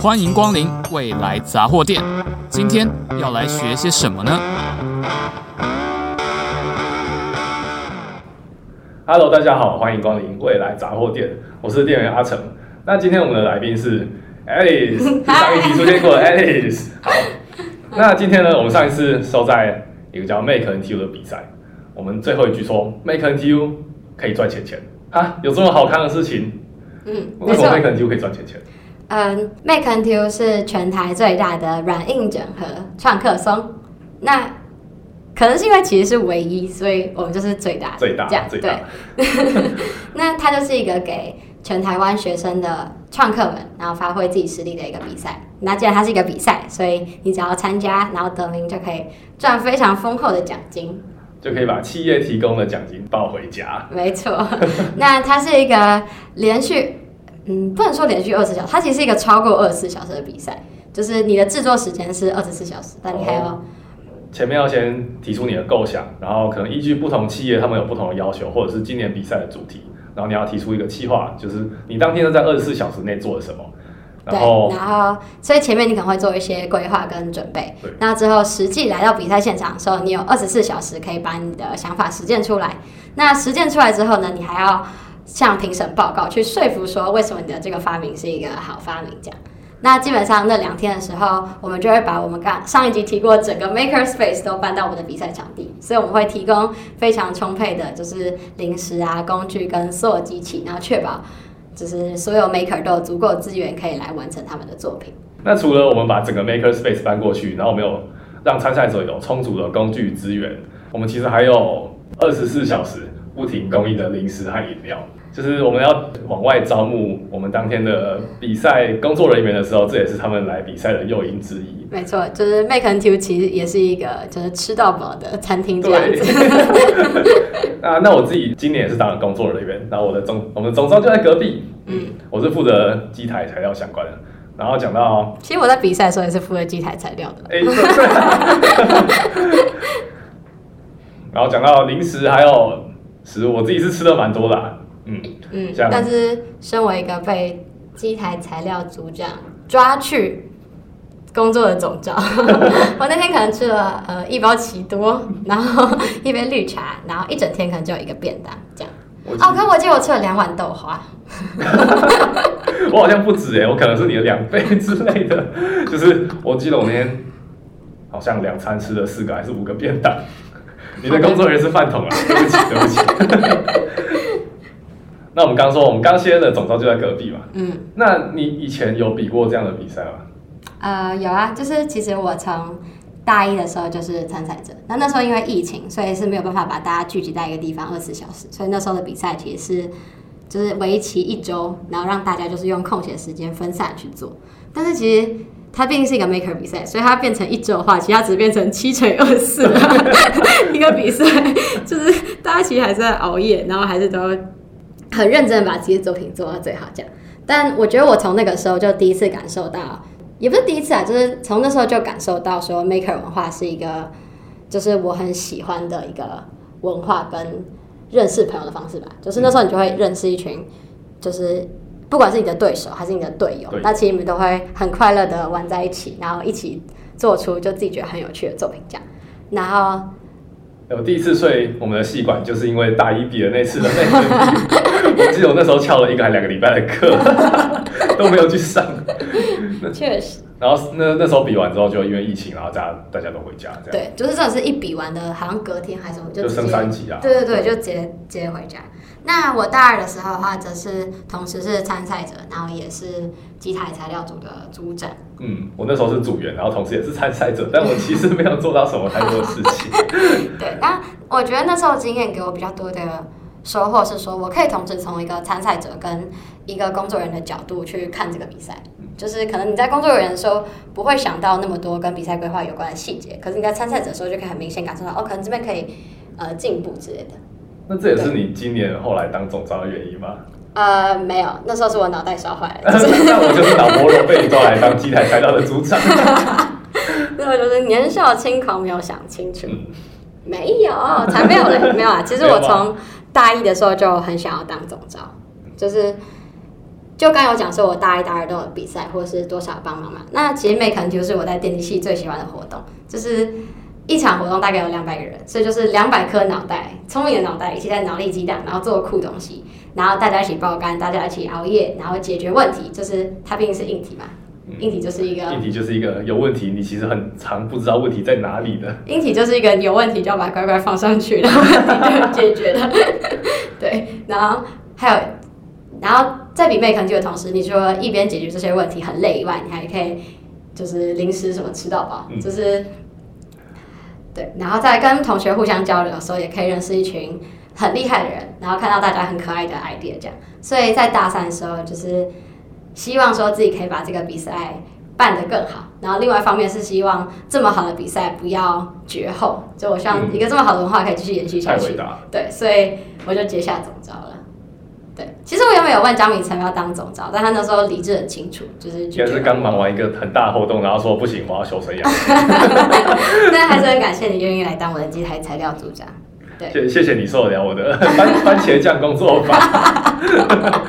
欢迎光临未来杂货店。今天要来学些什么呢？Hello，大家好，欢迎光临未来杂货店，我是店员阿成。那今天我们的来宾是 Alice，上一集出现过 Alice。好，那今天呢，我们上一次收在一个叫 Make NTU 的比赛，我们最后一句说 Make NTU 可以赚钱钱啊，有这么好看的事情？嗯，为什么 Make NTU 可以赚钱钱？嗯，Make NTU 是全台最大的软硬整合创客松。那可能是因为其实是唯一，所以我们就是最大最大这样最大。对，那它就是一个给全台湾学生的创客们，然后发挥自己实力的一个比赛。那既然它是一个比赛，所以你只要参加，然后得名就可以赚非常丰厚的奖金，就可以把企业提供的奖金抱回家。没错，那它是一个连续。嗯，不能说连续二十四小时，它其实是一个超过二十四小时的比赛，就是你的制作时间是二十四小时，但你还要前面要先提出你的构想，然后可能依据不同企业他们有不同的要求，或者是今年比赛的主题，然后你要提出一个计划，就是你当天都在二十四小时内做了什么，然后对，然后所以前面你可能会做一些规划跟准备，那之后实际来到比赛现场的时候，你有二十四小时可以把你的想法实践出来，那实践出来之后呢，你还要。向评审报告，去说服说为什么你的这个发明是一个好发明。这样，那基本上那两天的时候，我们就会把我们刚上一集提过整个 Maker Space 都搬到我们的比赛场地，所以我们会提供非常充沛的，就是零食啊、工具跟所有机器，然后确保就是所有 Maker 都有足够的资源可以来完成他们的作品。那除了我们把整个 Maker Space 搬过去，然后我们有让参赛者有充足的工具资源，我们其实还有二十四小时不停供应的零食和饮料。就是我们要往外招募我们当天的比赛工作人员的时候，这也是他们来比赛的诱因之一。没错，就是 Make NTU 其实也是一个就是吃到饱的餐厅这样子。啊，那我自己今年也是当了工作人员，然后我的总我们总召就在隔壁。嗯，我是负责机台材料相关的。然后讲到，其实我在比赛的时候也是负责机台材料的。哎，对。然后讲到零食还有食物，我自己是吃的蛮多的啊。嗯嗯，但是身为一个被机台材料组长抓去工作的总召，我那天可能吃了呃一包奇多，然后一杯绿茶，然后一整天可能就有一个便当这样。哦，可我记得我吃了两碗豆花，我好像不止哎，我可能是你的两倍之类的。就是我记得我那天好像两餐吃了四个还是五个便当。你的工作人员是饭桶啊，对不起对不起。那我们刚刚说，我们刚先的总招就在隔壁嘛。嗯，那你以前有比过这样的比赛吗？呃，有啊，就是其实我从大一的时候就是参赛者。那那时候因为疫情，所以是没有办法把大家聚集在一个地方二十四小时，所以那时候的比赛其实是就是为期一周，然后让大家就是用空闲时间分散去做。但是其实它毕竟是一个 maker 比赛，所以它变成一周的话，其实它只变成七乘二十四 一个比赛，就是大家其实还是在熬夜，然后还是都。很认真把自己的作品做到最好，这样。但我觉得我从那个时候就第一次感受到，也不是第一次啊，就是从那时候就感受到说，maker 文化是一个，就是我很喜欢的一个文化跟认识朋友的方式吧。就是那时候你就会认识一群，就是不管是你的对手还是你的队友，那其实你们都会很快乐的玩在一起，然后一起做出就自己觉得很有趣的作品，这样。然后。我第一次睡我们的戏馆，就是因为大一比的那次的那个，我记得我那时候翘了一个还两个礼拜的课，都没有去上。确实。然后那那时候比完之后，就因为疫情，然后大家大家都回家，这样。对，就是真的是一比完的，好像隔天还是什么，就升三级啊。对对对，就直接直接回家。那我大二的时候的话，则是同时是参赛者，然后也是机台材料组的组长。嗯，我那时候是组员，然后同时也是参赛者，但我其实没有做到什么太多的事情。对，那我觉得那时候经验给我比较多的收获是说，我可以同时从一个参赛者跟一个工作人员的角度去看这个比赛。就是可能你在工作人员的时候不会想到那么多跟比赛规划有关的细节，可是你在参赛者的时候就可以很明显感受到，哦，可能这边可以呃进步之类的。那这也是你今年后来当总招的原因吗？呃，没有，那时候是我脑袋烧坏了。就是、那我就是脑波弱被你抓来当机台开道的组长。那我就是年少轻狂，没有想清楚。嗯、没有，才没有嘞，没有啊。其实我 从大一的时候就很想要当总招，就是就刚有讲说，我大一、大二都有比赛，或是多少帮忙嘛。那其实 Make Until 是我在电机系最喜欢的活动，就是一场活动大概有两百个人，所以就是两百颗脑袋，聪明的脑袋一起在脑力激荡，然后做酷东西，然后大家一起爆肝，大家一起熬夜，然后解决问题。就是它毕竟是硬体嘛，硬体就是一个硬体就是一个有问题，你其实很常不知道问题在哪里的。硬体就是一个有问题就要把乖乖放上去，然后问题就解决了。对，然后还有。然后在比 Make 的同时，你除了一边解决这些问题很累以外，你还可以就是零食什么吃到饱，嗯、就是对。然后在跟同学互相交流的时候，也可以认识一群很厉害的人，然后看到大家很可爱的 idea 这样。所以在大三的时候，就是希望说自己可以把这个比赛办得更好。然后另外一方面是希望这么好的比赛不要绝后，就我希望一个这么好的文化可以继续延续下去。嗯、对，所以我就接下总招了。其实我原本有问江明成要当总召，但他那时候理智很清楚，就是应该是刚忙完一个很大活动，然后说不行，我要休生养。但还是很感谢你愿意来当我的机台材料组长。对，谢谢谢你受得了我的 番番茄酱工作法。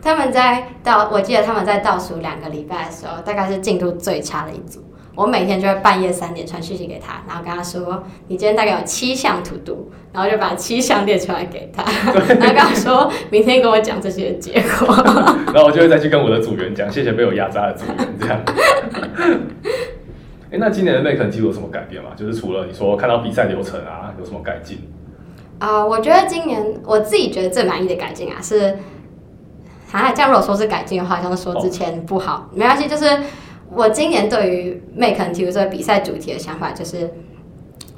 他们在倒，我记得他们在倒数两个礼拜的时候，大概是进度最差的一组。我每天就会半夜三点传讯息给他，然后跟他说：“你今天大概有七项 to do，然后就把七项列出来给他，对 然后跟他说明天跟我讲这些结果。然后我就会再去跟我的组员讲，谢谢被我压榨的组员。这样。哎、欸，那今年的 Make Until 有什么改变吗？就是除了你说看到比赛流程啊，有什么改进？啊、呃，我觉得今年我自己觉得最满意的改进啊，是，啊，这样如果说是改进的话，像是说之前不好，哦、没关系，就是。我今年对于 Make Until 这个比赛主题的想法就是，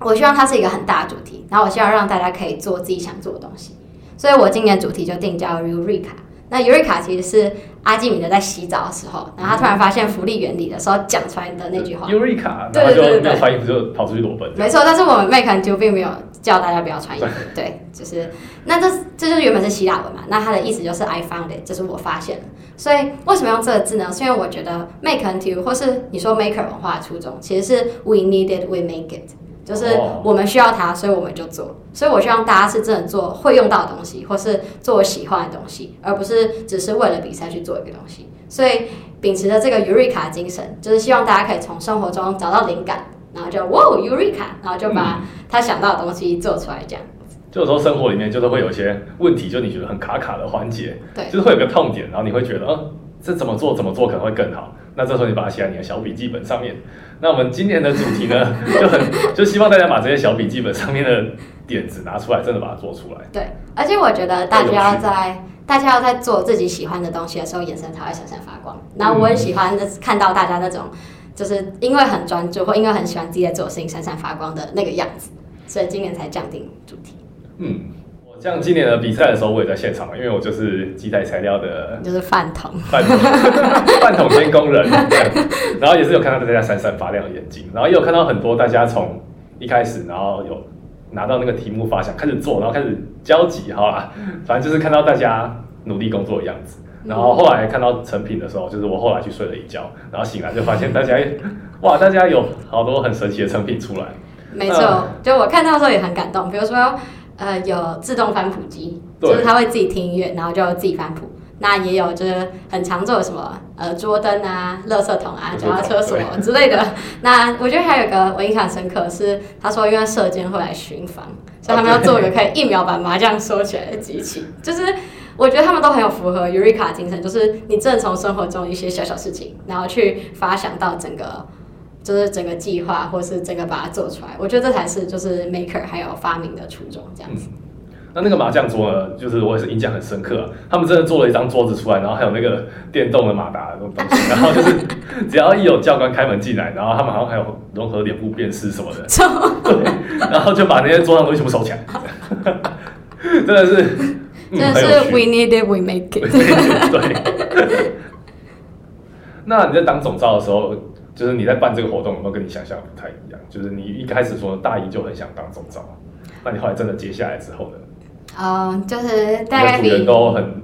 我希望它是一个很大的主题，然后我希望让大家可以做自己想做的东西，所以我今年主题就定叫 Eureka。那 Eureka 其实是阿基米德在洗澡的时候，然后他突然发现浮力原理的时候讲出来的那句话。Eureka，对对对对，穿衣服就跑出去裸奔。没错，但是我们 Make Until 并没有叫大家不要穿衣服，对，就是那这这就是原本是希腊文嘛，那它的意思就是 I found it，就是我发现了。所以为什么用这个字呢？是因为我觉得 Make Until 或是你说 Maker 文化的初衷，其实是 We need it, we make it。就是我们需要它，所以我们就做。所以我希望大家是真的做会用到的东西，或是做我喜欢的东西，而不是只是为了比赛去做一个东西。所以秉持着这个 Eureka 精神，就是希望大家可以从生活中找到灵感，然后就哇 Eureka，然后就把他想到的东西做出来，这样。就有时候生活里面就是会有一些问题，就你觉得很卡卡的环节，对，就是会有个痛点，然后你会觉得，嗯，这怎么做怎么做可能会更好。那这时候你把它写在你的小笔记本上面。那我们今年的主题呢，就很就希望大家把这些小笔记本上面的点子拿出来，真的把它做出来。对，而且我觉得大家要在大家要在做自己喜欢的东西的时候，眼神才会闪闪发光。然后我很喜欢看到大家那种，就是因为很专注或因为很喜欢自己在做事情闪闪发光的那个样子，所以今年才降定主题。嗯。我像今年的比赛的时候，我也在现场，因为我就是机台材料的，就是饭桶，饭桶，饭桶兼工人，然后也是有看到大家闪闪发亮的眼睛，然后也有看到很多大家从一开始，然后有拿到那个题目发想开始做，然后开始交集，好啦，反正就是看到大家努力工作的样子，然后后来看到成品的时候，就是我后来去睡了一觉，然后醒来就发现大家，哇，大家有好多很神奇的成品出来，没错，呃、就我看到的时候也很感动，比如说。呃，有自动翻谱机，就是它会自己听音乐，然后就自己翻谱。那也有就是很常做的什么呃桌灯啊、垃圾桶啊、脚踏车什么之类的。那我觉得还有一个我印象深刻是，他说因为射箭会来巡防，所以他们要做一个可以一秒把麻将收起来的机器。就是我觉得他们都很有符合 Eureka 精神，就是你正从生活中一些小小事情，然后去发想到整个。就是整个计划，或是整个把它做出来，我觉得这才是就是 maker 还有发明的初衷这样子。嗯、那那个麻将桌呢，就是我也是印象很深刻、啊，他们真的做了一张桌子出来，然后还有那个电动的马达那种东西，然后就是只要一有教官开门进来，然后他们好像还有融合脸部辨识什么的，对，然后就把那些桌上东西全部收起来，真的是，嗯、真的是 we need it we make it，对。那你在当总召的时候？就是你在办这个活动有没有跟你想象不太一样？就是你一开始说大一就很想当总召，那你后来真的接下来之后呢？嗯，就是大概比都很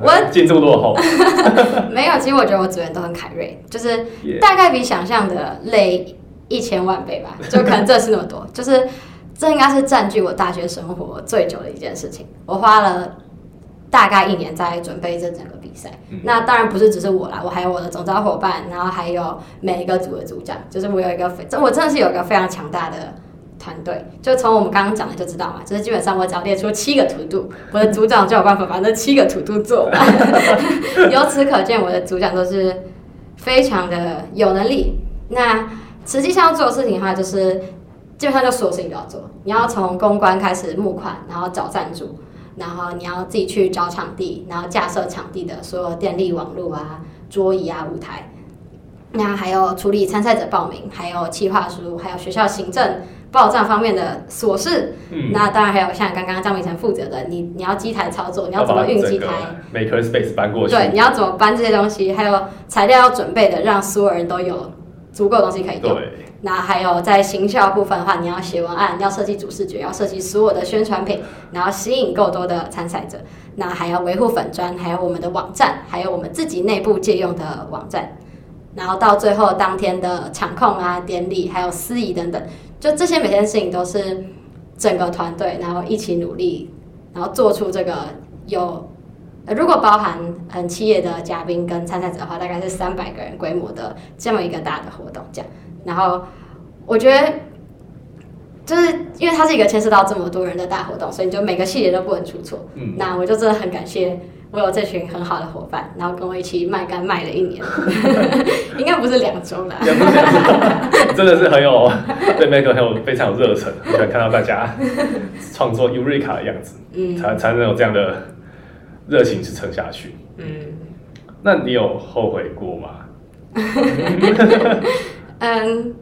我进度落后，没有。其实我觉得我组员都很凯瑞，就是大概比想象的累一千万倍吧。就可能这是那么多，就是这应该是占据我大学生活最久的一件事情。我花了大概一年在准备这整个比赛。嗯、那当然不是只是我啦，我还有我的总招伙伴，然后还有每一个组的组长，就是我有一个非，我真的是有一个非常强大的团队。就从我们刚刚讲的就知道嘛，就是基本上我只要列出七个图度，我的组长就有办法把那七个图度做完。由此可见，我的组长都是非常的有能力。那实际上要做的事情的话，就是基本上就所有事情都要做。你要从公关开始募款，然后找赞助。然后你要自己去找场地，然后架设场地的所有电力、网络啊、桌椅啊、舞台，那还有处理参赛者报名，还有企划书，还有学校行政报账方面的琐事。嗯，那当然还有像刚刚张明成负责的，你你要机台操作，你要怎么运机台？Maker Space 搬过去。对，你要怎么搬这些东西？还有材料要准备的，让所有人都有足够的东西可以用。对。那还有在行销部分的话，你要写文案，要设计主视觉，要设计所有的宣传品，然后吸引够多的参赛者。那还要维护粉砖，还有我们的网站，还有我们自己内部借用的网站。然后到最后当天的场控啊、典礼，还有司仪等等，就这些每件事情都是整个团队然后一起努力，然后做出这个有，如果包含嗯企业的嘉宾跟参赛者的话，大概是三百个人规模的这么一个大的活动这样。然后我觉得，就是因为它是一个牵涉到这么多人的大活动，所以你就每个细节都不能出错。嗯，那我就真的很感谢我有这群很好的伙伴，然后跟我一起卖肝卖了一年，应该不是两周了。真的是很有对 Maker 很有非常有热忱，我想看到大家 创作 Eureka 的样子，嗯，才才能有这样的热情去撑下去。嗯，那你有后悔过吗？嗯，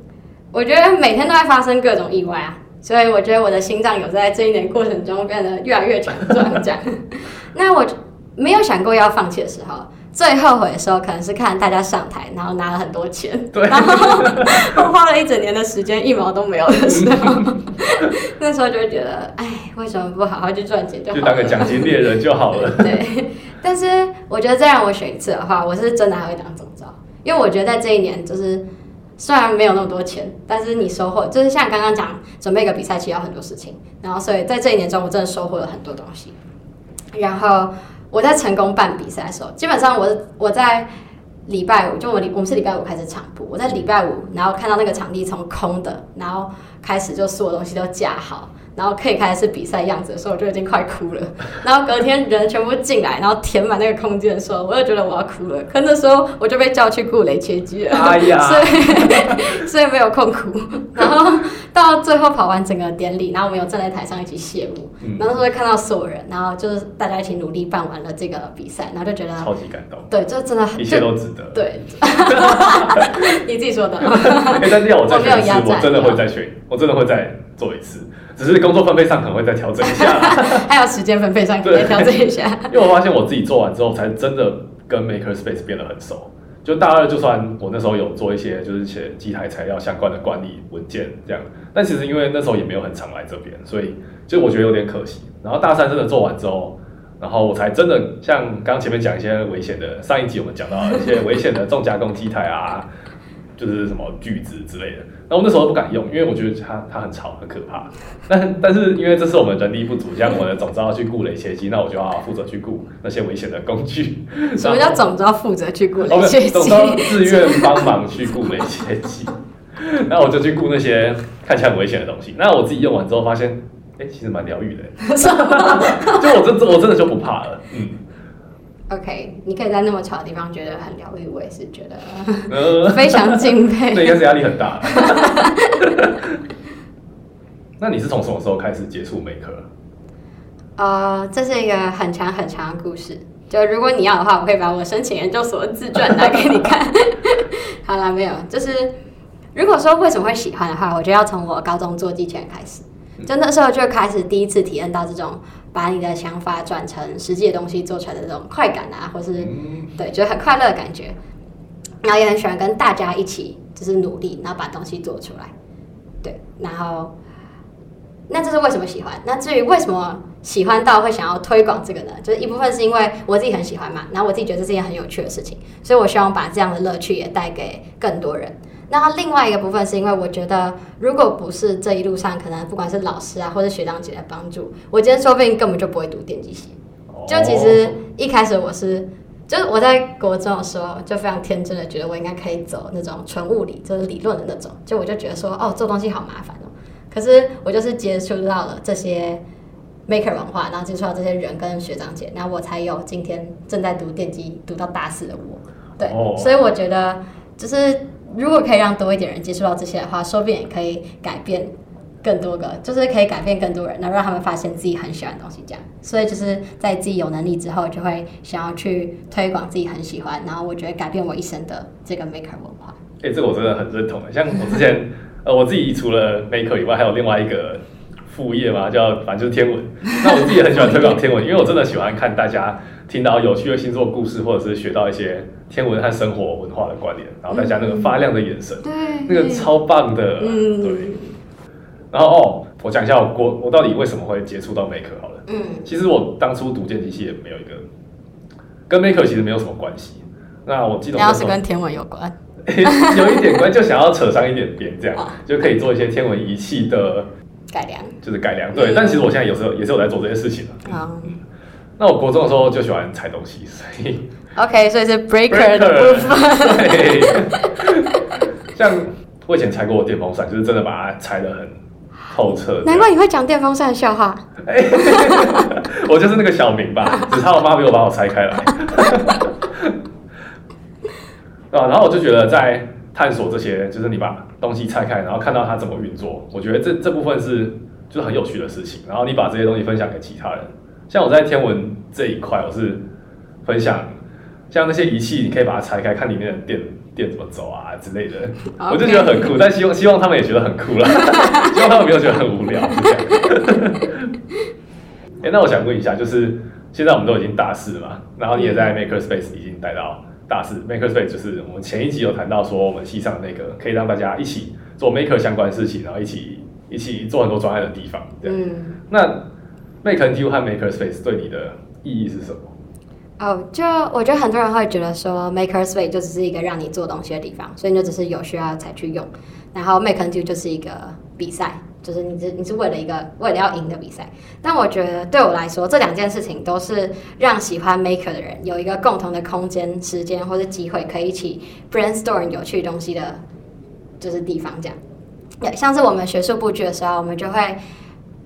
我觉得每天都在发生各种意外啊，所以我觉得我的心脏有在这一年过程中变得越来越强壮。这样，那我没有想过要放弃的时候，最后悔的时候可能是看大家上台，然后拿了很多钱，对，然后我花了一整年的时间，一毛都没有的时候，那时候就会觉得，哎，为什么不好好去赚钱就好了？就当个奖金猎人就好了。对，但是我觉得再让我选一次的话，我是真的还会当总召，因为我觉得在这一年就是。虽然没有那么多钱，但是你收获就是像刚刚讲，准备一个比赛其实要很多事情，然后所以在这一年中，我真的收获了很多东西。然后我在成功办比赛的时候，基本上我我在礼拜五，就我我们是礼拜五开始场布，我在礼拜五，然后看到那个场地从空的，然后开始就所有东西都架好。然后可以开始比赛样子的时候，我就已经快哭了。然后隔天人全部进来，然后填满那个空间的时候，我又觉得我要哭了。可那时候我就被叫去顾雷切机了，哎呀，所以 所以没有空哭。然后到最后跑完整个典礼，然后我们有站在台上一起谢幕，嗯、然后会看到所有人，然后就是大家一起努力办完了这个比赛，然后就觉得超级感动。对，就真的很，一切都值得。对，你自己说的。欸、但是要我再选一次，我真的会再选，我真的会再做一次。只是工作分配上可能会再调整一下，还有时间分配上可以调整一下。因为我发现我自己做完之后，才真的跟 Maker Space 变得很熟。就大二，就算我那时候有做一些就是写机台材料相关的管理文件这样，但其实因为那时候也没有很常来这边，所以就我觉得有点可惜。然后大三真的做完之后，然后我才真的像刚刚前面讲一些危险的，上一集我们讲到一些危险的重加工机台啊。就是什么锯子之类的，那我那时候不敢用，因为我觉得它它很吵很可怕。但但是因为这是我们人力不足，像我的总召要去顾雷切机，那我就要负责去顾那些危险的工具。什么叫总召负责去顾雷 切机？总召自愿帮忙去顾雷切机，那我就去顾那些看起来很危险的东西。那我自己用完之后发现，哎、欸，其实蛮疗愈的。就我真我真的就不怕了，嗯。OK，你可以在那么吵的地方觉得很疗愈，我也是觉得 非常敬佩。这应该是压力很大。那你是从什么时候开始接触 Maker？啊，uh, 这是一个很长很长的故事。就如果你要的话，我可以把我申请研究所的自传拿给你看。好了，没有，就是如果说为什么会喜欢的话，我觉得要从我高中做机器人开始。就那时候就开始第一次体验到这种。把你的想法转成实际的东西做出来的这种快感啊，或是对，觉得很快乐的感觉，然后也很喜欢跟大家一起就是努力，然后把东西做出来，对，然后那这是为什么喜欢？那至于为什么喜欢到会想要推广这个呢？就是一部分是因为我自己很喜欢嘛，然后我自己觉得这是一件很有趣的事情，所以我希望把这样的乐趣也带给更多人。那另外一个部分是因为我觉得，如果不是这一路上可能不管是老师啊或者学长姐的帮助，我今天说不定根本就不会读电机系。就其实一开始我是，就是我在国中的时候就非常天真的觉得我应该可以走那种纯物理，就是理论的那种，就我就觉得说哦，做东西好麻烦哦。可是我就是接触到了这些 maker 文化，然后接触到这些人跟学长姐，然后我才有今天正在读电机读到大四的我。对，所以我觉得就是如果可以让多一点人接触到这些的话，说不定也可以改变。更多个，就是可以改变更多人，然后让他们发现自己很喜欢的东西，这样。所以就是在自己有能力之后，就会想要去推广自己很喜欢，然后我觉得改变我一生的这个 maker 文化。哎、这个我真的很认同。像我之前，呃，我自己除了 maker 以外，还有另外一个副业嘛，叫反正就是天文。那我自己也很喜欢推广天文，因为我真的喜欢看大家听到有趣的星座故事，或者是学到一些天文和生活文化的关联，然后大家那个发亮的眼神，对、嗯，那个超棒的，嗯，对。然后哦，我讲一下我我我到底为什么会接触到 Maker 好了。嗯，其实我当初读电机系也没有一个跟 Maker 其实没有什么关系。那我记得我要是跟天文有关，有一点关，就想要扯上一点边，这样就可以做一些天文仪器的改良，就是改良。对，但其实我现在有时候也是有在做这些事情的。嗯，那我国中的时候就喜欢拆东西，所以 OK，所以是 Breaker 的部分。对，像我以前拆过电风扇，就是真的把它拆的很。透彻，难怪你会讲电风扇的笑话。我就是那个小明吧，只差我妈没有把我拆开来。然后我就觉得在探索这些，就是你把东西拆开，然后看到它怎么运作，我觉得这这部分是就是很有趣的事情。然后你把这些东西分享给其他人，像我在天文这一块，我是分享像那些仪器，你可以把它拆开，看里面的电。电怎么走啊之类的.我就觉得很酷，但希望希望他们也觉得很酷啦，希望他们没有觉得很无聊。哎、欸，那我想问一下，就是现在我们都已经大四了嘛，然后你也在 Maker Space 已经待到大四。嗯、Maker Space 就是我们前一集有谈到说，我们系上那个可以让大家一起做 Maker 相关事情，然后一起一起做很多专案的地方。嗯，那 Make NTU 和 Maker Space 对你的意义是什么？哦，oh, 就我觉得很多人会觉得说，Maker Space 就只是一个让你做东西的地方，所以你就只是有需要才去用。然后 Make NTU 就是一个比赛，就是你是你是为了一个为了要赢的比赛。但我觉得对我来说，这两件事情都是让喜欢 Maker 的人有一个共同的空间、时间或者机会，可以一起 brainstorm 有趣东西的，就是地方。这样，对，像是我们学术布局的时候，我们就会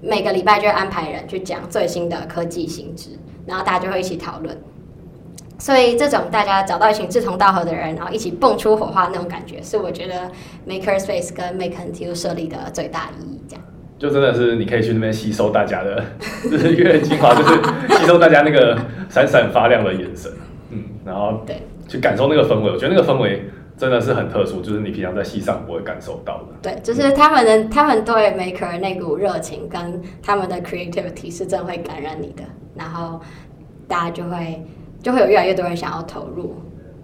每个礼拜就会安排人去讲最新的科技新知，然后大家就会一起讨论。所以这种大家找到一群志同道合的人，然后一起蹦出火花那种感觉，是我觉得 Maker Space 跟 Make NTU 设立的最大意义。这样就真的是你可以去那边吸收大家的日月精华，就是吸收大家那个闪闪发亮的眼神，嗯，然后对，去感受那个氛围。我觉得那个氛围真的是很特殊，就是你平常在戏上不会感受到的。对，就是他们的、嗯、他们对 Maker 那股热情跟他们的 Creativity 是真的会感染你的，然后大家就会。就会有越来越多人想要投入，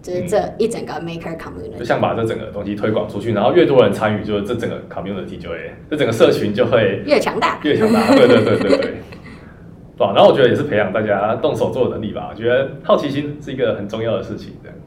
就是这一整个 maker community，就像把这整个东西推广出去，然后越多人参与，就是这整个 community 就会，这整个社群就会越强大，越强大。对对对对对，对 然后我觉得也是培养大家动手做的能力吧。我觉得好奇心是一个很重要的事情。这样，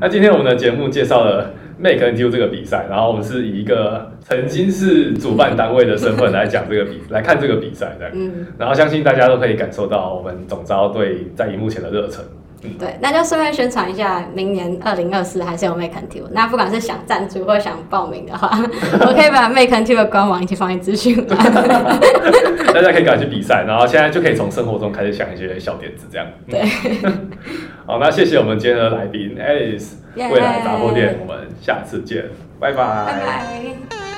那今天我们的节目介绍了。Make NTU 这个比赛，然后我们是以一个曾经是主办单位的身份来讲这个比，来看这个比赛这样。嗯，然后相信大家都可以感受到我们总招对在荧幕前的热忱。嗯，对，那就顺便宣传一下，明年二零二四还是有 Make NTU。那不管是想赞助或想报名的话，我可以把 Make NTU 的官网一起放在资讯栏。大家可以赶去比赛，然后现在就可以从生活中开始想一些小点子，这样。对。好，那谢谢我们今天的来宾 Alice，未来杂货店，我们下次见，拜拜。拜拜。